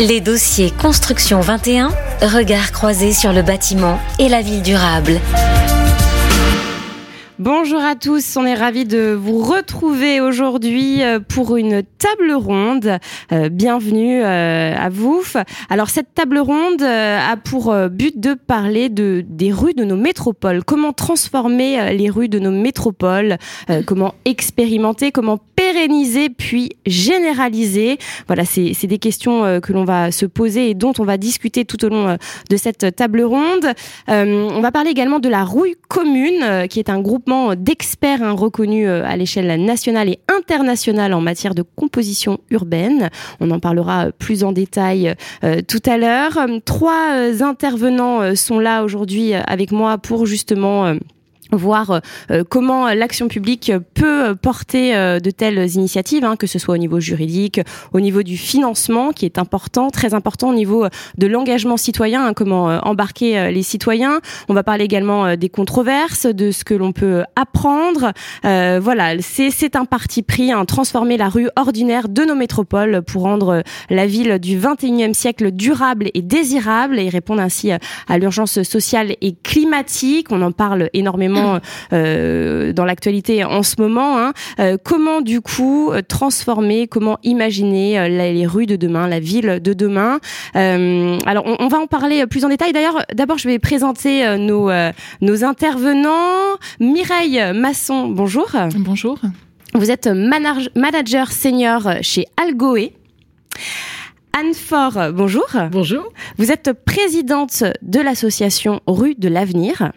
Les dossiers Construction 21, regard croisé sur le bâtiment et la ville durable. Bonjour à tous, on est ravis de vous retrouver aujourd'hui euh, pour une table ronde. Euh, bienvenue euh, à vous. Alors cette table ronde a pour but de parler de des rues de nos métropoles. Comment transformer les rues de nos métropoles Comment expérimenter Comment pérenniser puis généraliser Voilà, c'est des questions que l'on va se poser et dont on va discuter tout au long de cette table ronde. on va parler également de la rouille commune, qui est un groupement d'experts hein, reconnus euh, à l'échelle nationale et internationale en matière de composition urbaine. On en parlera euh, plus en détail euh, tout à l'heure. Trois intervenants sont là aujourd'hui avec moi pour justement voir euh, euh, comment l'action publique peut porter euh, de telles initiatives, hein, que ce soit au niveau juridique, au niveau du financement, qui est important, très important au niveau de l'engagement citoyen, hein, comment embarquer les citoyens. On va parler également des controverses, de ce que l'on peut apprendre. voilà, c'est un parti pris, hein, transformer la rue ordinaire de nos métropoles pour rendre la ville du 21e siècle durable et désirable et répondre ainsi à l'urgence sociale et climatique. On en parle énormément euh, dans l'actualité en ce moment. Hein. Euh, comment du coup transformer, comment imaginer les rues de demain, la ville de demain Alors on, va en parler plus en détail. D'ailleurs, d'abord je vais présenter nos, nos intervenants. Mireille Masson, bonjour. Bonjour. Vous êtes manager senior chez Algoé. Anne Fort, bonjour. Bonjour. Vous êtes présidente de l'association Rue de l'Avenir.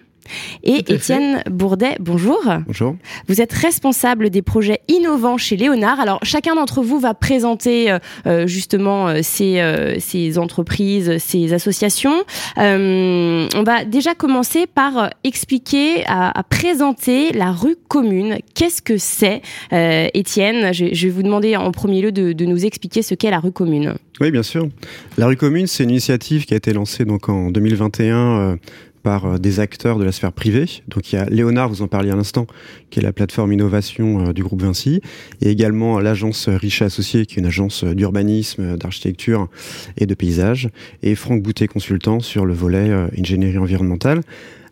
Et Étienne Bourdet, bonjour. Bonjour. Vous êtes responsable des projets innovants chez Léonard. Alors chacun d'entre vous va présenter euh, euh, justement euh, ces, entreprises, ces associations. on va déjà commencer par expliquer, à, présenter la rue commune. Qu'est-ce que c'est, Étienne? Je, vais vous demander en premier lieu de, de nous expliquer ce qu'est la rue commune. Oui, bien sûr. La rue commune, c'est une initiative qui a été lancée donc en 2021 par euh, des acteurs de la sphère privée. Donc il y a Léonard, vous en parliez à l'instant, qui est la plateforme innovation euh, du groupe Vinci, et également l'agence Richet Associés, qui est une agence d'urbanisme, d'architecture et de paysage, et Franck Boutet consultant sur le volet euh, ingénierie environnementale.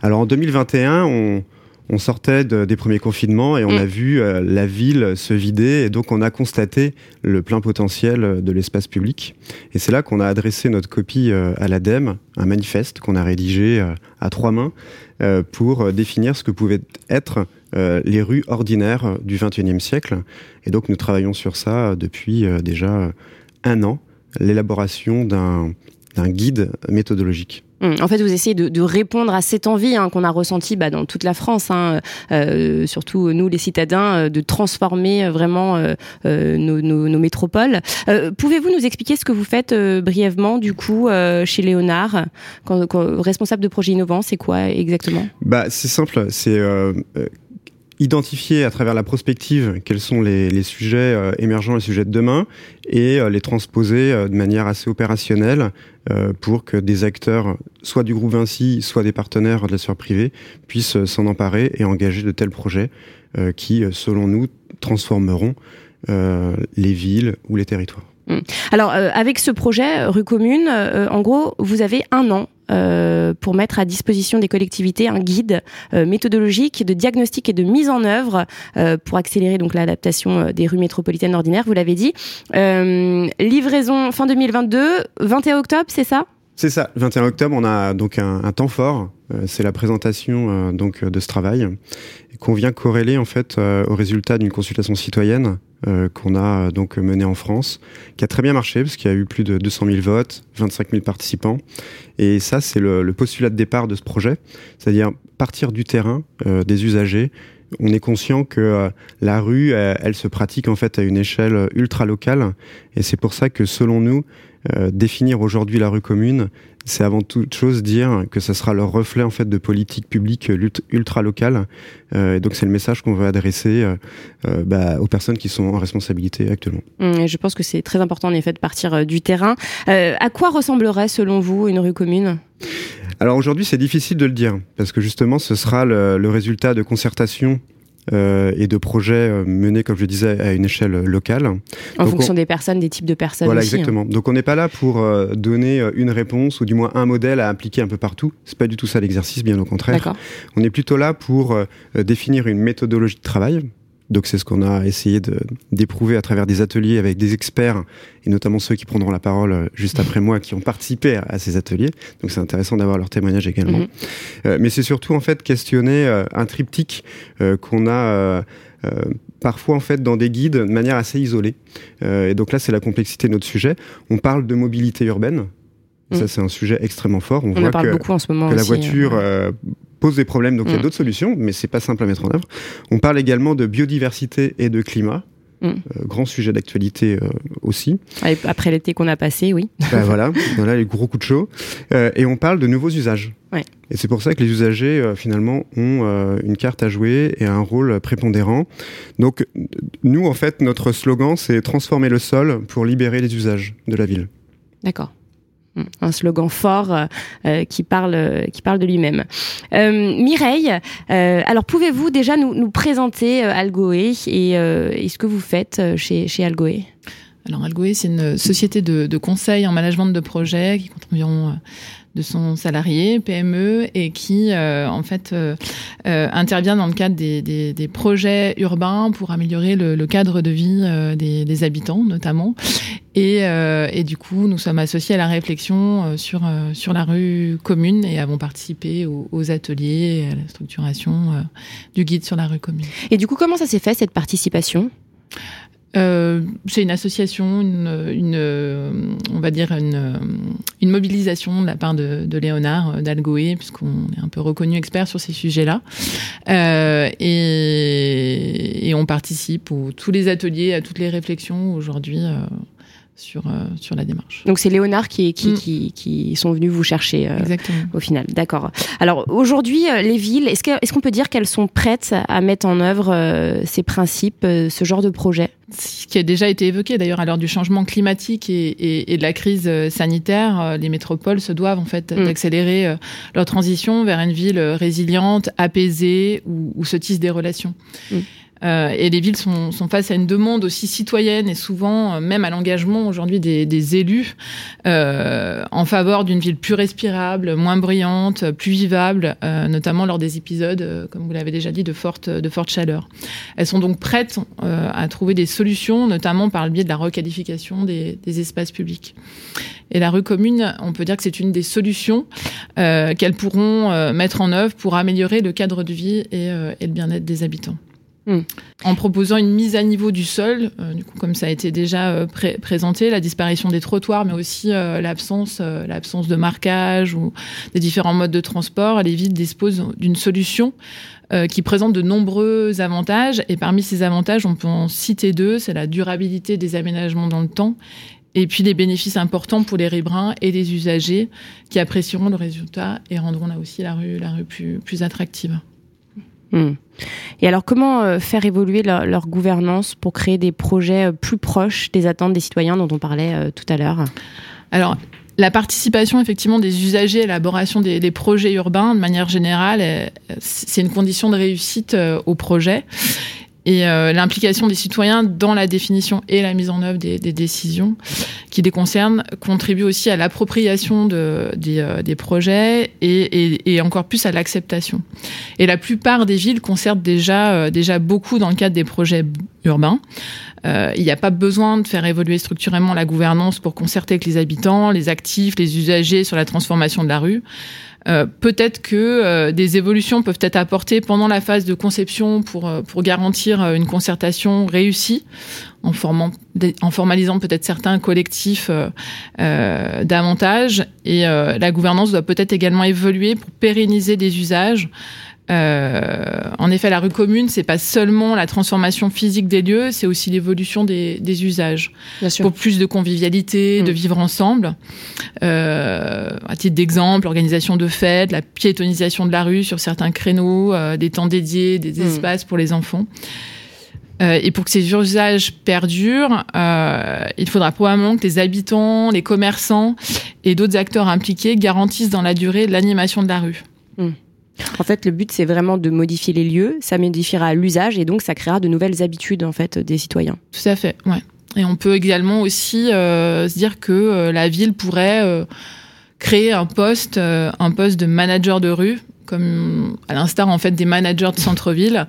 Alors en 2021, on on sortait des premiers confinements et on a mm. vu euh, la ville se vider et donc on a constaté le plein potentiel de l'espace public. Et c'est là qu'on a adressé notre copie euh, à l'ADEME, un manifeste qu'on a rédigé euh, à trois mains pour définir ce que pouvaient être les rues ordinaires du XXIe siècle. Et donc nous travaillons sur ça depuis déjà un an, l'élaboration d'un guide méthodologique. Hum, en fait, vous essayez de, répondre à cette envie hein, qu'on a ressentie bah, dans toute la France, hein, euh, surtout nous les citadins, euh, de transformer euh, vraiment nos, métropoles. Pouvez-vous nous expliquer ce que vous faites brièvement, du coup, chez Léonard, responsable de projet innovant, c'est quoi exactement? Bah, c'est simple, c'est identifier à travers la prospective quels sont les, sujets euh, émergents, les sujets de demain, et euh, les transposer euh, de manière assez opérationnelle pour que des acteurs, soit du groupe Vinci, soit des partenaires de la sphère privée, puissent s'en emparer et engager de tels projets qui, selon nous, transformeront les villes ou les territoires. Mmh. Alors, avec ce projet Rue Commune, en gros, vous avez un an pour mettre à disposition des collectivités un guide euh, méthodologique de diagnostic et de mise en œuvre euh, pour accélérer donc l'adaptation des rues métropolitaines ordinaires, vous l'avez dit. livraison fin 2022, 21 octobre, c'est ça? C'est ça. Le 21 octobre, on a donc un, un temps fort. c'est la présentation donc de ce travail qu'on vient corréler en fait au résultat d'une consultation citoyenne euh, qu'on a euh, donc mené en France, qui a très bien marché parce qu'il y a eu plus de 200 000 votes, 25 000 participants. Et ça, c'est le, postulat de départ de ce projet, c'est-à-dire partir du terrain, euh, des usagers. On est conscient que la rue, elle, se pratique en fait à une échelle ultra locale, et c'est pour ça que selon nous, définir aujourd'hui la rue commune, c'est avant toute chose dire que ça sera leur reflet en fait de politique publique ultra locale. Euh, et donc c'est le message qu'on veut adresser euh, euh, bah, aux personnes qui sont en responsabilité actuellement. Mmh, je pense que c'est très important en effet de partir du terrain. à quoi ressemblerait selon vous une rue commune? Alors aujourd'hui, c'est difficile de le dire parce que justement, ce sera le, le résultat de concertation euh, et de projets euh, menés, comme je disais, à une échelle locale. En fonction des personnes, des types de personnes. Voilà, hein. exactement. Donc on n'est pas là pour euh, donner une réponse ou du moins un modèle à appliquer un peu partout. C'est pas du tout ça l'exercice, bien au contraire. On est plutôt là pour définir une méthodologie de travail donc c'est ce qu'on a essayé d'éprouver à travers des ateliers avec des experts, et notamment ceux qui prendront la parole euh, juste après moi, qui ont participé à, ces ateliers. Donc c'est intéressant d'avoir leur témoignage également. Mhm. Euh, mais c'est surtout en fait questionner euh, un triptyque qu'on a parfois en fait dans des guides de manière assez isolée. et donc là c'est la complexité de notre sujet. On parle de mobilité urbaine. Ça, mhm. c'est un sujet extrêmement fort. On, voit parle beaucoup en ce moment. Que la voiture pose des problèmes, donc il y a mm. d'autres solutions, mais c'est pas simple à mettre en œuvre. On parle également de biodiversité et de climat. Mm. Euh, grand sujet d'actualité euh, aussi. Après l'été qu'on a passé, oui. Ben voilà, voilà les gros coups de chaud. Euh, et on parle de nouveaux usages. Ouais. Et c'est pour ça que les usagers, finalement, ont une carte à jouer et un rôle prépondérant. Donc, nous, en fait, notre slogan, c'est transformer le sol pour libérer les usages de la ville. D'accord. Un slogan fort euh, euh, qui parle qui parle de lui-même. Euh, Mireille, alors pouvez-vous déjà nous, présenter Algoé et, ce que vous faites chez, chez Algoé? Alors Algoé, c'est une société de, conseil en management de projet qui compte environ de son salarié PME et qui euh, en fait euh, euh, intervient dans le cadre des, des, projets urbains pour améliorer le, cadre de vie des, des, habitants notamment et, et, du coup nous sommes associés à la réflexion sur sur la rue commune et avons participé aux, aux ateliers et à la structuration du guide sur la rue commune. Et du coup comment ça s'est fait cette participation? Euh, c'est une association, une, une, on va dire une, une, mobilisation de la part de, de Léonard euh, d'Algoé, puisqu'on est un peu reconnu expert sur ces sujets-là, euh, et, et, on participe à tous les ateliers, à toutes les réflexions aujourd'hui. Euh, sur, euh, sur la démarche. Donc c'est Léonard qui, qui, mm. qui, qui, sont venus vous chercher euh, au final. D'accord. Alors aujourd'hui, euh, les villes, est-ce qu'on est peut dire qu'elles sont prêtes à mettre en œuvre ces principes, ce genre de projet? Ce qui a déjà été évoqué d'ailleurs à l'heure du changement climatique et, et, et, de la crise sanitaire, les métropoles se doivent en fait mm. d'accélérer leur transition vers une ville résiliente, apaisée, où, où se tissent des relations. Mm. Euh, et les villes sont, sont, face à une demande aussi citoyenne et souvent euh, même à l'engagement aujourd'hui des, des, élus euh, en faveur d'une ville plus respirable, moins bruyante, plus vivable, euh, notamment lors des épisodes, euh, comme vous l'avez déjà dit, de forte, de forte chaleur. Elles sont donc prêtes à trouver des solutions, notamment par le biais de la requalification des, des espaces publics. Et la rue commune, on peut dire que c'est une des solutions qu'elles pourront mettre en œuvre pour améliorer le cadre de vie et, et le bien-être des habitants. Hmm. En proposant une mise à niveau du sol, euh, du coup, comme ça a été déjà euh, présenté, la disparition des trottoirs, mais aussi euh, l'absence, l'absence de marquage ou des différents modes de transport, les villes disposent d'une solution qui présente de nombreux avantages. Et parmi ces avantages, on peut en citer deux c'est la durabilité des aménagements dans le temps et puis des bénéfices importants pour les riverains et les usagers qui apprécieront le résultat et rendront là aussi la rue, la rue plus, plus attractive. Hmm. Et alors, comment euh, faire évoluer leur, gouvernance pour créer des projets euh, plus proches des attentes des citoyens dont on parlait euh, tout à l'heure? Alors, la participation effectivement des usagers à l'élaboration des, projets urbains, de manière générale, c'est une condition de réussite au projet et euh, l'implication des citoyens dans la définition et la mise en œuvre des, des décisions qui les concernent contribue aussi à l'appropriation de, des, euh, des, projets et, et, et, encore plus à l'acceptation. Et la plupart des villes concertent déjà, euh, déjà beaucoup dans le cadre des projets urbains. il n'y a pas besoin de faire évoluer structurellement la gouvernance pour concerter avec les habitants, les actifs, les usagers sur la transformation de la rue. Euh, peut-être que euh, des évolutions peuvent être apportées pendant la phase de conception pour, euh, pour garantir une concertation réussie, en, formant, en formalisant peut-être certains collectifs davantage. Et la gouvernance doit peut-être également évoluer pour pérenniser des usages euh, en effet, la rue commune, c'est pas seulement la transformation physique des lieux, c'est aussi l'évolution des, des, usages. Pour plus de convivialité, de mm. vivre ensemble. Euh, à titre d'exemple, l'organisation de fêtes, la piétonisation de la rue sur certains créneaux, euh, des temps dédiés, des mm. espaces pour les enfants. Euh, et pour que ces usages perdurent, euh, il faudra probablement que les habitants, les commerçants et d'autres acteurs impliqués garantissent dans la durée l'animation de la rue. Mm. En fait, le but, c'est vraiment de modifier les lieux, ça modifiera l'usage et donc ça créera de nouvelles habitudes en fait des citoyens. Tout à fait, ouais. Et on peut également aussi euh, se dire que euh, la ville pourrait euh, créer un poste, un poste de manager de rue, comme à l'instar en fait des managers de centre-ville,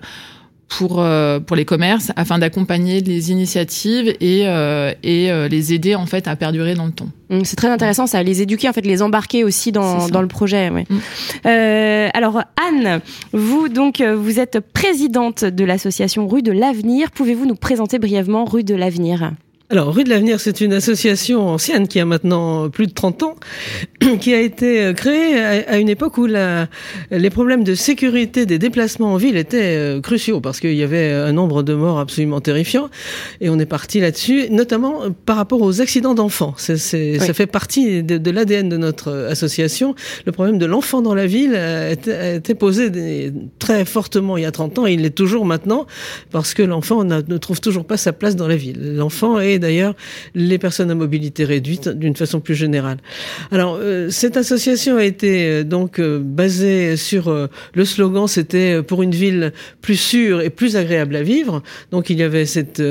pour, euh, pour les commerces afin d'accompagner les initiatives et, euh, et euh, les aider en fait à perdurer dans le temps. Mmh, c'est très intéressant ça, les éduquer en fait, les embarquer aussi dans, dans le projet. Ouais. Mmh. alors Anne, vous donc vous êtes présidente de l'association Rue de l'Avenir. Pouvez-vous nous présenter brièvement Rue de l'Avenir? Alors, Rue de l'Avenir, c'est une association ancienne qui a maintenant plus de 30 ans, qui a été euh, créée à une époque où la, les problèmes de sécurité des déplacements en ville étaient euh, cruciaux, parce qu'il y avait un nombre de morts absolument terrifiant, et on est parti là-dessus, notamment par rapport aux accidents d'enfants. Ça fait partie de, l'ADN de notre association. Le problème de l'enfant dans la ville a été, posé très fortement il y a 30 ans, et il l'est toujours maintenant, parce que l'enfant ne trouve toujours pas sa place dans la ville. L'enfant est d'ailleurs les personnes à mobilité réduite d'une façon plus générale. Alors euh, cette association a été euh, donc euh, basée sur le slogan c'était pour une ville plus sûre et plus agréable à vivre. Donc il y avait cette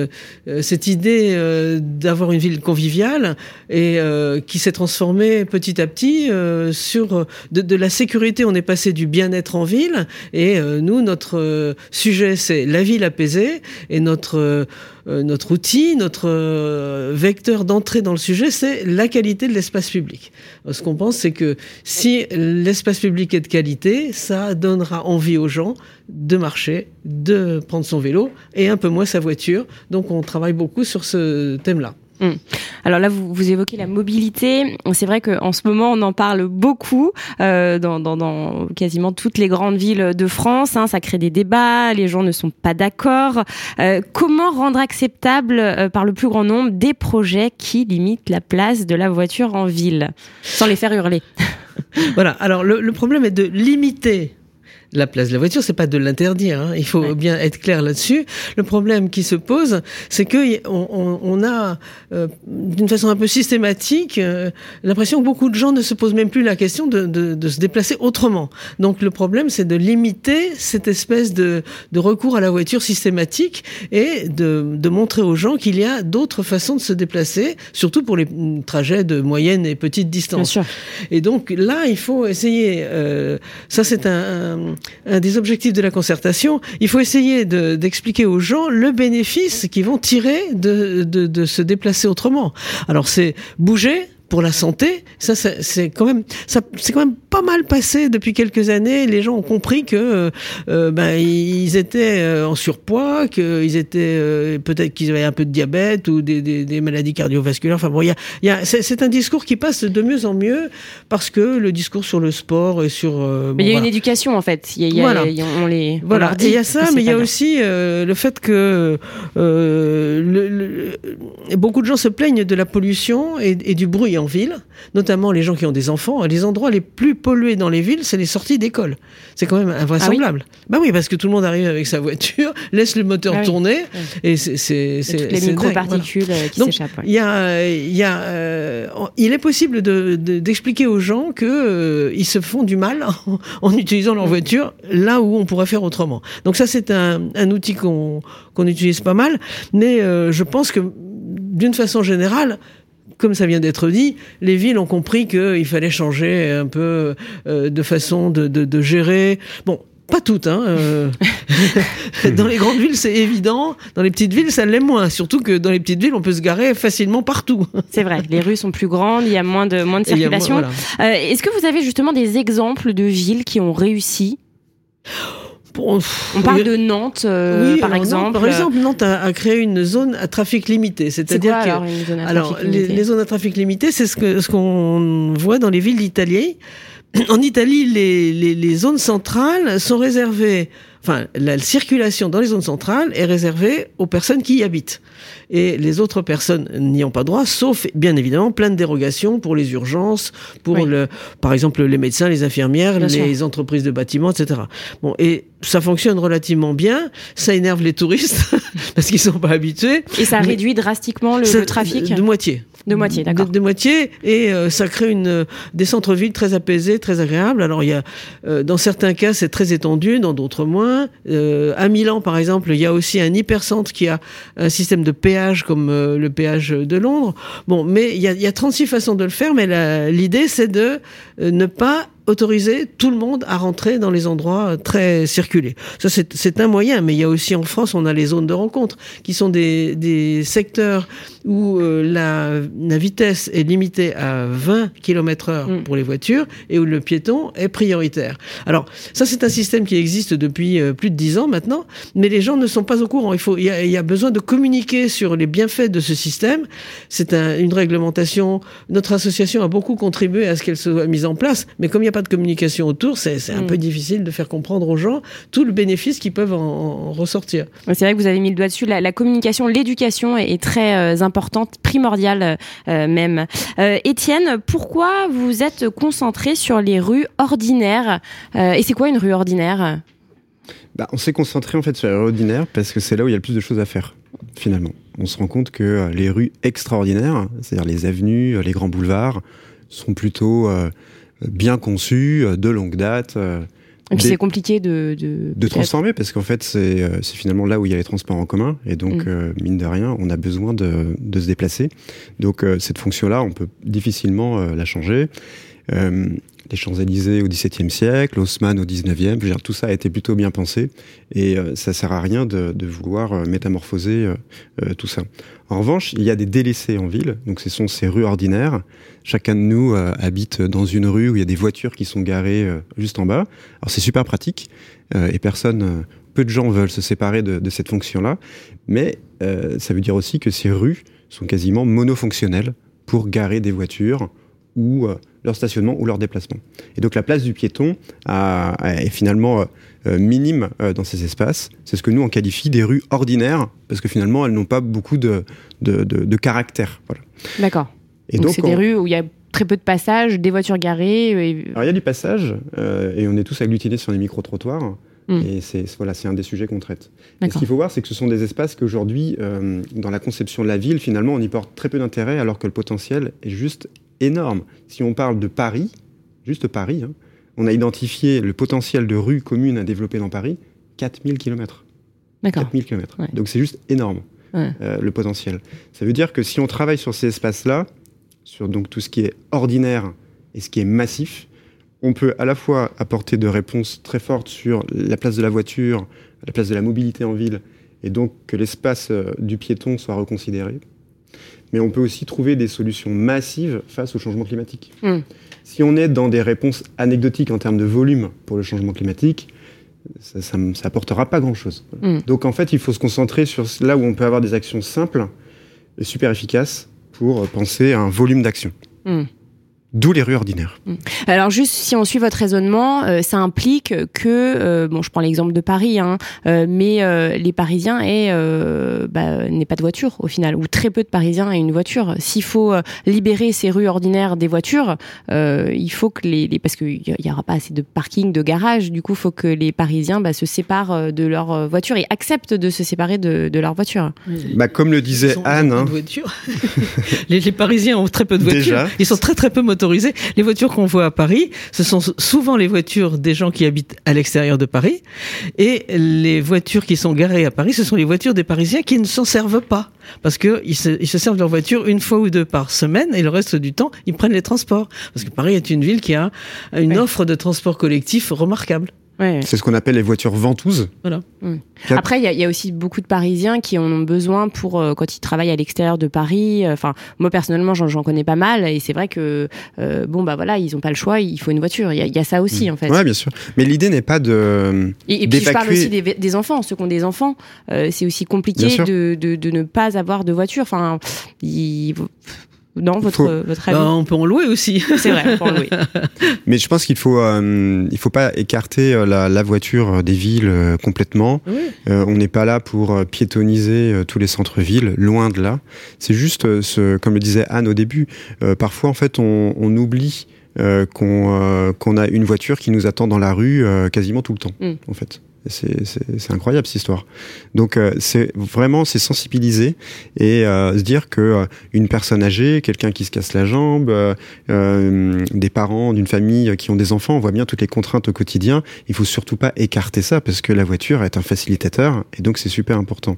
cette idée d'avoir une ville conviviale et qui s'est transformée petit à petit sur de, la sécurité. On est passé du bien-être en ville et nous notre sujet c'est la ville apaisée et notre notre outil, notre euh, vecteur d'entrée dans le sujet, c'est la qualité de l'espace public. Ce qu'on pense, c'est que si l'espace public est de qualité, ça donnera envie aux gens de marcher, de prendre son vélo et un peu moins sa voiture. Donc on travaille beaucoup sur ce thème-là. Hmm. Alors là, vous, évoquez la mobilité. C'est vrai qu'en ce moment, on en parle beaucoup euh, dans, quasiment toutes les grandes villes de France. Hein. Ça crée des débats, les gens ne sont pas d'accord. Euh, comment rendre acceptable euh, par le plus grand nombre des projets qui limitent la place de la voiture en ville, sans les faire hurler? Voilà. Alors le problème est de limiter la place de la voiture, c'est pas de l'interdire. Hein. Il faut bien être clair là-dessus. Le problème qui se pose, c'est que on, on, a, euh, d'une façon un peu systématique, euh, l'impression que beaucoup de gens ne se posent même plus la question de, de, de se déplacer autrement. Donc le problème, c'est de limiter cette espèce de, de, recours à la voiture systématique et de, de montrer aux gens qu'il y a d'autres façons de se déplacer, surtout pour les trajets de moyenne et petite distance. Et donc là, il faut essayer. Euh, ça, c'est un un des objectifs de la concertation, il faut essayer d'expliquer aux gens le bénéfice qu'ils vont tirer de, de, de se déplacer autrement. Alors c'est bouger, pour la santé, ça, c'est quand même, ça, c'est quand même pas mal passé depuis quelques années. Les gens ont compris que euh, ben ils étaient euh, en surpoids, qu'ils étaient euh, peut-être qu'ils avaient un peu de diabète ou des, des, des maladies cardiovasculaires. Enfin bon, il y a, y a c'est un discours qui passe de mieux en mieux parce que le discours sur le sport et sur. mais il y a une éducation en fait. Il y a, voilà. on les. Voilà. il y a ça, mais il y a aussi le fait que le, le, beaucoup de gens se plaignent de la pollution et, et du bruit en ville, notamment les gens qui ont des enfants, les endroits les plus pollués dans les villes, c'est les sorties d'école. C'est quand même invraisemblable. Ah oui bah oui, parce que tout le monde arrive avec sa voiture, laisse le moteur ah tourner, et c'est les microparticules euh, qui s'échappent. Il y a, il y a, euh, il est possible d'expliquer de, aux gens que euh, ils se font du mal en, utilisant leur voiture là où on pourrait faire autrement. Donc ça, c'est un, un, outil qu'on qu'on utilise pas mal, mais je pense que d'une façon générale, comme ça vient d'être dit, les villes ont compris qu'il fallait changer un peu euh, de façon de, de, de, gérer. Bon, pas toutes. Hein, euh. dans les grandes villes, c'est évident. Dans les petites villes, ça l'est moins. Surtout que dans les petites villes, on peut se garer facilement partout. c'est vrai. Les rues sont plus grandes, il y a moins de, moins de circulation. Euh, est-ce que vous avez justement des exemples de villes qui ont réussi? On parle de Nantes, euh, par exemple. par exemple, Nantes a, créé une zone à trafic limité, c'est-à-dire que alors, les, zones à trafic limité, c'est ce que ce qu'on voit dans les villes d'Italie. En Italie, les, les, les zones centrales sont réservées enfin, la circulation dans les zones centrales est réservée aux personnes qui y habitent. Et les autres personnes n'y ont pas droit, sauf, bien évidemment, plein de dérogations pour les urgences, pour le, par exemple, les médecins, les infirmières, les entreprises de bâtiments, etc. Bon, et ça fonctionne relativement bien. Ça énerve les touristes parce qu'ils sont pas habitués. Et ça réduit drastiquement le, trafic de moitié. De moitié, d'accord. De, moitié, et euh, ça crée une des centres-villes très apaisés, très agréables. Alors il y a, euh, dans certains cas, c'est très étendu, dans d'autres moins. Euh, à Milan, par exemple, il y a aussi un hypercentre qui a un système de péage comme le péage de Londres. Bon, mais il y a, il y a 36 façons de le faire, mais l'idée c'est de ne pas autoriser tout le monde à rentrer dans les endroits très circulés. Ça, c'est un moyen, mais il y a aussi en France, on a les zones de rencontre, qui sont des, des secteurs où euh, la, la, vitesse est limitée à 20 km heure mm. pour les voitures et où le piéton est prioritaire. Alors, ça, c'est un système qui existe depuis euh, plus de 10 ans maintenant, mais les gens ne sont pas au courant. Il, faut, il, y a, il y a besoin de communiquer sur les bienfaits de ce système. C'est un, une réglementation. Notre association a beaucoup contribué à ce qu'elle soit mise en place, mais comme il n'y a pas de communication autour, c'est un mm. peu difficile de faire comprendre aux gens tout le bénéfice qu'ils peuvent en, ressortir. C'est vrai que vous avez mis le doigt dessus. La, la communication, l'éducation est, très euh, importante, primordiale euh, même. Euh, Étienne, pourquoi vous êtes concentré sur les rues ordinaires Et c'est quoi une rue ordinaire? Bah, On s'est concentré en fait sur les rues ordinaires parce que c'est là où il y a le plus de choses à faire finalement. On se rend compte que les rues extraordinaires, c'est-à-dire les avenues, les grands boulevards, sont plutôt bien conçu, euh, de longue date. Euh, et puis c'est compliqué de... De, de transformer, parce qu'en fait, euh, c'est finalement là où il y a les transports en commun, et donc, mm. mine de rien, on a besoin de, de se déplacer. Donc cette fonction-là, on peut difficilement la changer. Les Champs-Élysées au XVIIe siècle, Haussmann au XIXe, tout ça a été plutôt bien pensé, et ça sert à rien de, vouloir métamorphoser tout ça. En revanche, il y a des délaissés en ville, donc ce sont ces rues ordinaires. Chacun de nous euh, habite dans une rue où il y a des voitures qui sont garées euh, juste en bas. Alors c'est super pratique euh, et personne, peu de gens veulent se séparer de, de cette fonction-là, mais ça veut dire aussi que ces rues sont quasiment monofonctionnelles pour garer des voitures ou leur stationnement ou leur déplacement. Et donc la place du piéton a, est finalement euh, minime euh, dans ces espaces. C'est ce que nous on qualifie des rues ordinaires parce que finalement elles n'ont pas beaucoup de, de, de, caractère. Voilà. D'accord. Et donc c'est des rues où il y a très peu de passages, des voitures garées. Et... Alors il y a du passage euh, et on est tous agglutinés sur les micro-trottoirs. Hmm. Et c'est voilà, c'est un des sujets qu'on traite. ce qu'il faut voir, c'est que ce sont des espaces qu'aujourd'hui, dans la conception de la ville, finalement, on y porte très peu d'intérêt, alors que le potentiel est juste énorme. Si on parle de Paris, juste Paris, hein, on a identifié le potentiel de rues communes à développer dans Paris, 4000 km. D'accord. 4000 km. Donc c'est juste énorme, euh, le potentiel. Ça veut dire que si on travaille sur ces espaces-là, sur donc tout ce qui est ordinaire et ce qui est massif, on peut à la fois apporter de réponses très fortes sur la place de la voiture, la place de la mobilité en ville, et donc que l'espace euh, du piéton soit reconsidéré, mais on peut aussi trouver des solutions massives face au changement climatique. Hmm. Si on est dans des réponses anecdotiques en termes de volume pour le changement climatique, ça n'apportera pas grand-chose. Hmm. Donc en fait, il faut se concentrer sur là où on peut avoir des actions simples et super efficaces pour penser à un volume d'action. Hmm. D'où les rues ordinaires. Mm. Alors juste si on suit votre raisonnement, euh, ça implique que, euh, bon je prends l'exemple de Paris, hein, euh, mais les Parisiens aient, bah, n'aient pas de voiture au final, ou très peu de Parisiens aient une voiture. S'il faut libérer ces rues ordinaires des voitures, il faut que les, les parce qu'il y aura pas assez de parking, de garage, du coup il faut que les Parisiens bah, se séparent de leur voiture et acceptent de se séparer de, de leur voiture. Bah, comme le disait Anne, hein. les, les, Parisiens ont très peu de voitures, ils sont très très peu les voitures qu'on voit à Paris, ce sont souvent les voitures des gens qui habitent à l'extérieur de Paris. Et les voitures qui sont garées à Paris, ce sont les voitures des Parisiens qui ne s'en servent pas. Parce qu'ils se, ils se servent de leur voiture une fois ou deux par semaine et le reste du temps, ils prennent les transports. Parce que Paris est une ville qui a une offre de transport collectif remarquable. C'est ce qu'on appelle les voitures ventouses. Voilà. Après, il y, a aussi beaucoup de Parisiens qui en ont besoin pour euh, quand ils travaillent à l'extérieur de Paris. Euh, enfin, moi personnellement, j'en connais pas mal, et c'est vrai que euh, bon bah voilà, ils ont pas le choix, il faut une voiture. Il y, a ça aussi mm. en fait. Ouais, bien sûr. Mais l'idée n'est pas de. Et, puis je parle aussi des, enfants, ceux qui ont des enfants. c'est aussi compliqué de, de, de, ne pas avoir de voiture. Enfin, il non, votre, votre avis bah, On peut en louer aussi. C'est vrai, on peut en louer. Mais je pense qu'il faut, euh, il faut pas écarter euh, la, la voiture des villes euh, complètement. on n'est pas là pour piétoniser tous les centres-villes, loin de là. C'est juste, ce, comme le disait Anne au début, parfois en fait on, on oublie qu'on qu'on a une voiture qui nous attend dans la rue quasiment tout le temps, mm. en fait. C'est incroyable cette histoire. Donc euh, c'est vraiment c'est sensibiliser et euh, se dire que euh, une personne âgée, quelqu'un qui se casse la jambe, des parents d'une famille qui ont des enfants, on voit bien toutes les contraintes au quotidien. Il faut surtout pas écarter ça parce que la voiture est un facilitateur et donc c'est super important.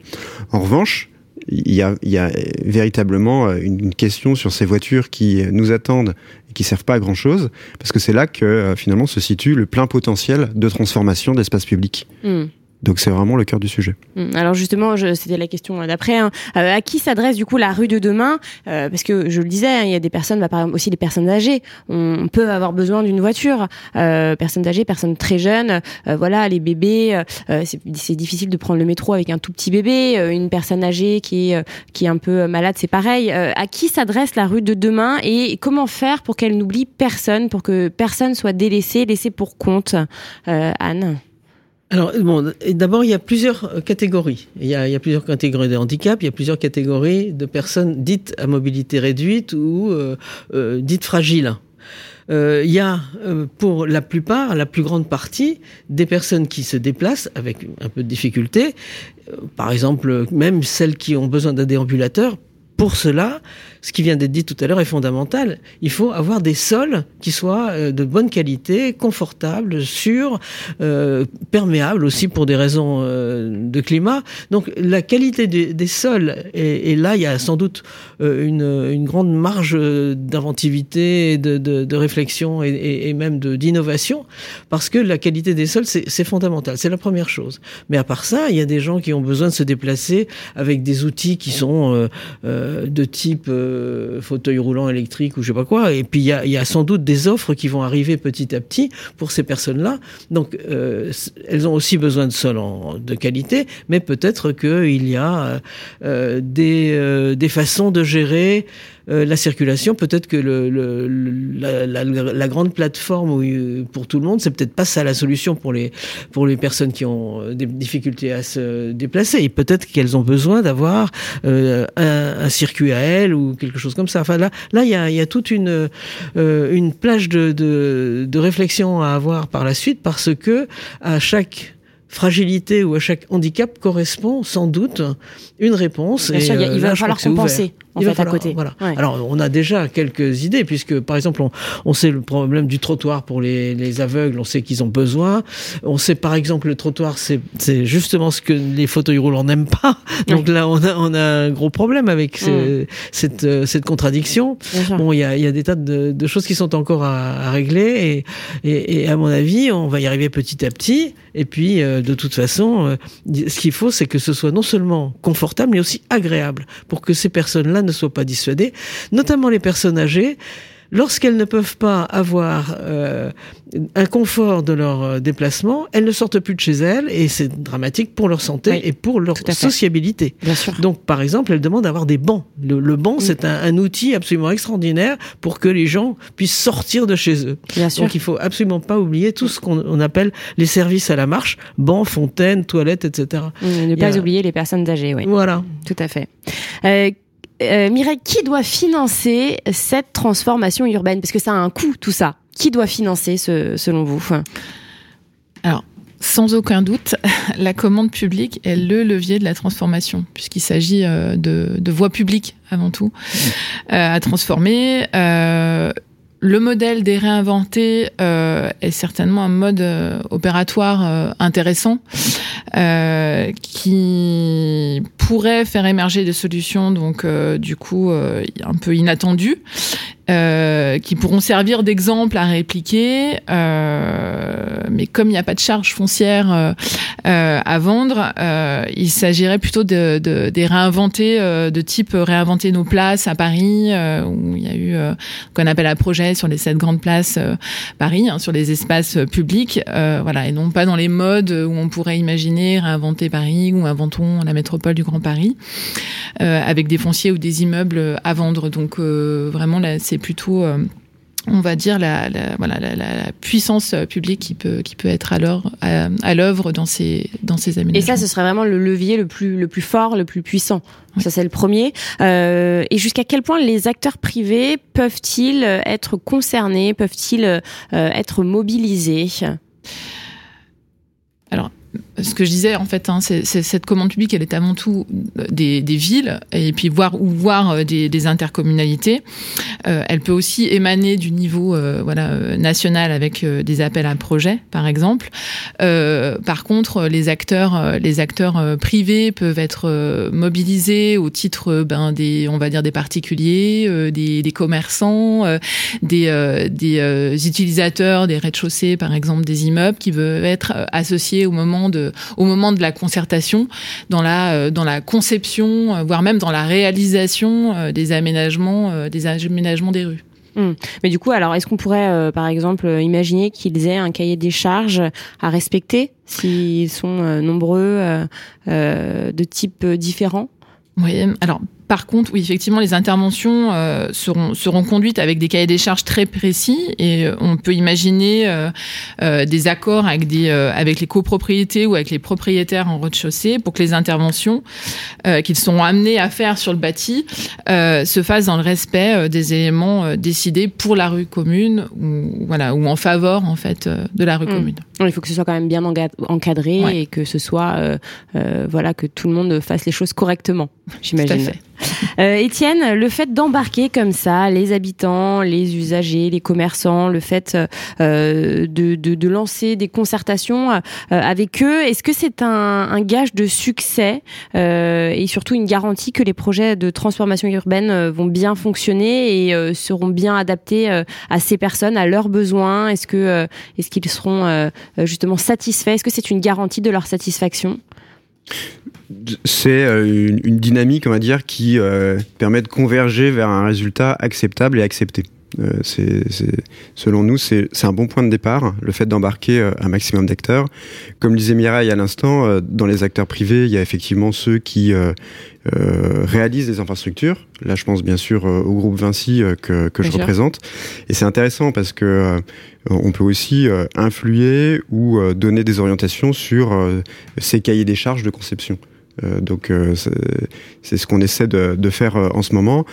En revanche, il y, a, il y a, véritablement une question sur ces voitures qui nous attendent qui servent pas à grand chose, parce que c'est là que finalement se situe le plein potentiel de transformation d'espace public. Hmm. Donc c'est vraiment le cœur du sujet. Hum, alors justement, c'était la question d'après. Hein. Euh, à qui s'adresse du coup la rue de demain? Euh, Parce que je le disais, hein, il y a des personnes, bah, par exemple aussi des personnes âgées. On peut avoir besoin d'une voiture. Euh, personnes âgées, personnes très jeunes. Euh, voilà, les bébés. Euh, c'est difficile de prendre le métro avec un tout petit bébé. une personne âgée qui est qui est un peu malade, c'est pareil. à qui s'adresse la rue de demain et comment faire pour qu'elle n'oublie personne, pour que personne soit délaissé, laissé pour compte? Anne alors, bon, d'abord, il y a plusieurs euh, catégories. Il y, a, plusieurs catégories de handicap, il y a plusieurs catégories de personnes dites à mobilité réduite ou euh, euh, dites fragiles. Il y a, pour la plupart, la plus grande partie, des personnes qui se déplacent avec un peu de difficulté. par exemple, même celles qui ont besoin d'un déambulateur, pour cela, ce qui vient d'être dit tout à l'heure est fondamental. Il faut avoir des sols qui soient euh, de bonne qualité, confortables, sûrs, euh, perméables aussi pour des raisons euh, de climat. Donc la qualité des, sols, et, là il y a sans doute une, grande marge d'inventivité, de, réflexion et, et même d'innovation, parce que la qualité des sols c'est fondamental. C'est la première chose. Mais à part ça, il y a des gens qui ont besoin de se déplacer avec des outils qui sont de type euh, fauteuil roulant électrique ou je sais pas quoi. Et puis il y a, sans doute des offres qui vont arriver petit à petit pour ces personnes-là. Donc euh, elles ont aussi besoin de sol de qualité, mais peut-être qu'il y a euh, des, des façons de gérer euh, la circulation, peut-être que le, la, la, la, grande plateforme euh, pour tout le monde, c'est peut-être pas ça la solution pour les pour les personnes qui ont euh, des difficultés à se déplacer. Et peut-être qu'elles ont besoin d'avoir un, un, circuit à elles ou quelque chose comme ça. Enfin là, là il y a, y a toute une une plage de, de, de réflexion à avoir par la suite parce que à chaque fragilité ou à chaque handicap correspond sans doute une réponse. Bien et sûr, il va falloir compenser en fait, à côté. Voilà. Alors, on a déjà quelques idées, puisque, par exemple, on, on sait le problème du trottoir pour les, les aveugles, on sait qu'ils ont besoin. On sait, par exemple, le trottoir, c'est justement ce que les fauteuils roulants n'aiment pas. Donc là, on a, on a un gros problème avec mm. cette, euh, cette contradiction. Bon, il y a, y a des tas de, de, choses qui sont encore à, à régler, et, et, et, à mon avis, on va y arriver petit à petit. Et puis, euh, de toute façon, euh, ce qu'il faut, c'est que ce soit non seulement confortable, mais aussi agréable, pour que ces personnes-là ne soient pas dissuadées, notamment les personnes âgées lorsqu'elles ne peuvent pas avoir euh, un confort de leur euh, déplacement, elles ne sortent plus de chez elles et c'est dramatique pour leur santé et pour leur sociabilité. Bien sûr. Donc, par exemple, elles demandent d'avoir des bancs. Le, banc, c'est un, outil absolument extraordinaire pour que les gens puissent sortir de chez eux. Bien sûr. Donc, il faut absolument pas oublier tout ce qu'on appelle les services à la marche, bancs, fontaines, toilettes, etc. ne pas oublier les personnes âgées, oui. Voilà. Tout à fait. Euh, euh, Mireille, qui doit financer cette transformation urbaine? Parce que ça a un coût, tout ça. Qui doit financer, ce, selon vous? Alors, sans aucun doute, la commande publique est le levier de la transformation, puisqu'il s'agit euh, de, de voies publiques avant tout euh, à transformer. Euh, le modèle des réinventés euh, est certainement un mode euh, opératoire euh, intéressant qui pourrait faire émerger des solutions donc du coup un peu inattendues euh, qui pourront servir d'exemple à répliquer. Euh, mais comme il n'y a pas de charge foncière euh, euh à vendre, euh, il s'agirait plutôt de, de, de réinventer, de type réinventer nos places à Paris, où il y a eu qu'on appelle à projet sur les sept grandes places Paris, hein, sur les espaces publics, voilà, et non pas dans les modes où on pourrait imaginer réinventer Paris ou inventons la métropole du Grand Paris, avec des fonciers ou des immeubles à vendre. Donc vraiment là, c'est plutôt euh, on va dire la, la voilà la, la, puissance publique qui peut qui peut être alors à, l'œuvre dans ces dans ces aménagements. Et ça, ce serait vraiment le levier le plus le plus fort, le plus puissant. Ça, c'est le premier. Euh, et jusqu'à quel point les acteurs privés peuvent-ils être concernés, peuvent-ils euh, être mobilisés? Alors, ce que je disais en fait, hein, c'est, cette commande publique, elle est avant tout des, des villes et puis voir ou voir euh, des, intercommunalités. Euh, elle peut aussi émaner du niveau euh, euh, national avec des appels à projets, par exemple. par contre, les acteurs, les acteurs privés peuvent être mobilisés au titre ben, des, on va dire des particuliers, des, des, commerçants, des, des utilisateurs des rez-de-chaussée, par exemple, des immeubles, qui veulent être associés au moment de au moment de la concertation, dans la, euh, dans la conception, euh, voire même dans la réalisation euh, des aménagements, des aménagements des rues. Hmm. Mais du coup, alors, est-ce qu'on pourrait, par exemple, imaginer qu'ils aient un cahier des charges à respecter s'ils sont nombreux, de types différents? Oui, alors par contre, oui, effectivement, les interventions euh, seront, seront conduites avec des cahiers des charges très précis et euh, on peut imaginer euh, des accords avec, des, avec les copropriétés ou avec les propriétaires en rez-de-chaussée pour que les interventions qu'ils sont amenés à faire sur le bâti se fassent dans le respect des éléments décidés pour la rue commune ou, voilà, ou en faveur en fait, de la rue mmh. commune. Il faut que ce soit quand même bien encadré et que ce soit voilà, que tout le monde fasse les choses correctement, j'imagine. Euh, Étienne, le fait d'embarquer comme ça les habitants, les usagers, les commerçants, le fait euh, de, de, lancer des concertations euh, avec eux, est-ce que c'est un, un, gage de succès et surtout une garantie que les projets de transformation urbaine vont bien fonctionner et seront bien adaptés à ces personnes, à leurs besoins? Est-ce que est-ce qu'ils seront justement satisfaits? Est-ce que c'est une garantie de leur satisfaction? C'est euh, une, dynamique, on va dire, qui euh, permet de converger vers un résultat acceptable et accepté. Euh, c'est, selon nous, c'est, un bon point de départ, le fait d'embarquer un maximum d'acteurs. Comme disait Mireille à l'instant, dans les acteurs privés, il y a effectivement ceux qui réalisent des infrastructures. Là, je pense bien sûr au groupe Vinci que, que je représente. Et c'est intéressant parce que on peut aussi influer ou donner des orientations sur ces cahiers des charges de conception. Euh, donc euh, c'est ce qu'on essaie de, faire euh, en ce moment.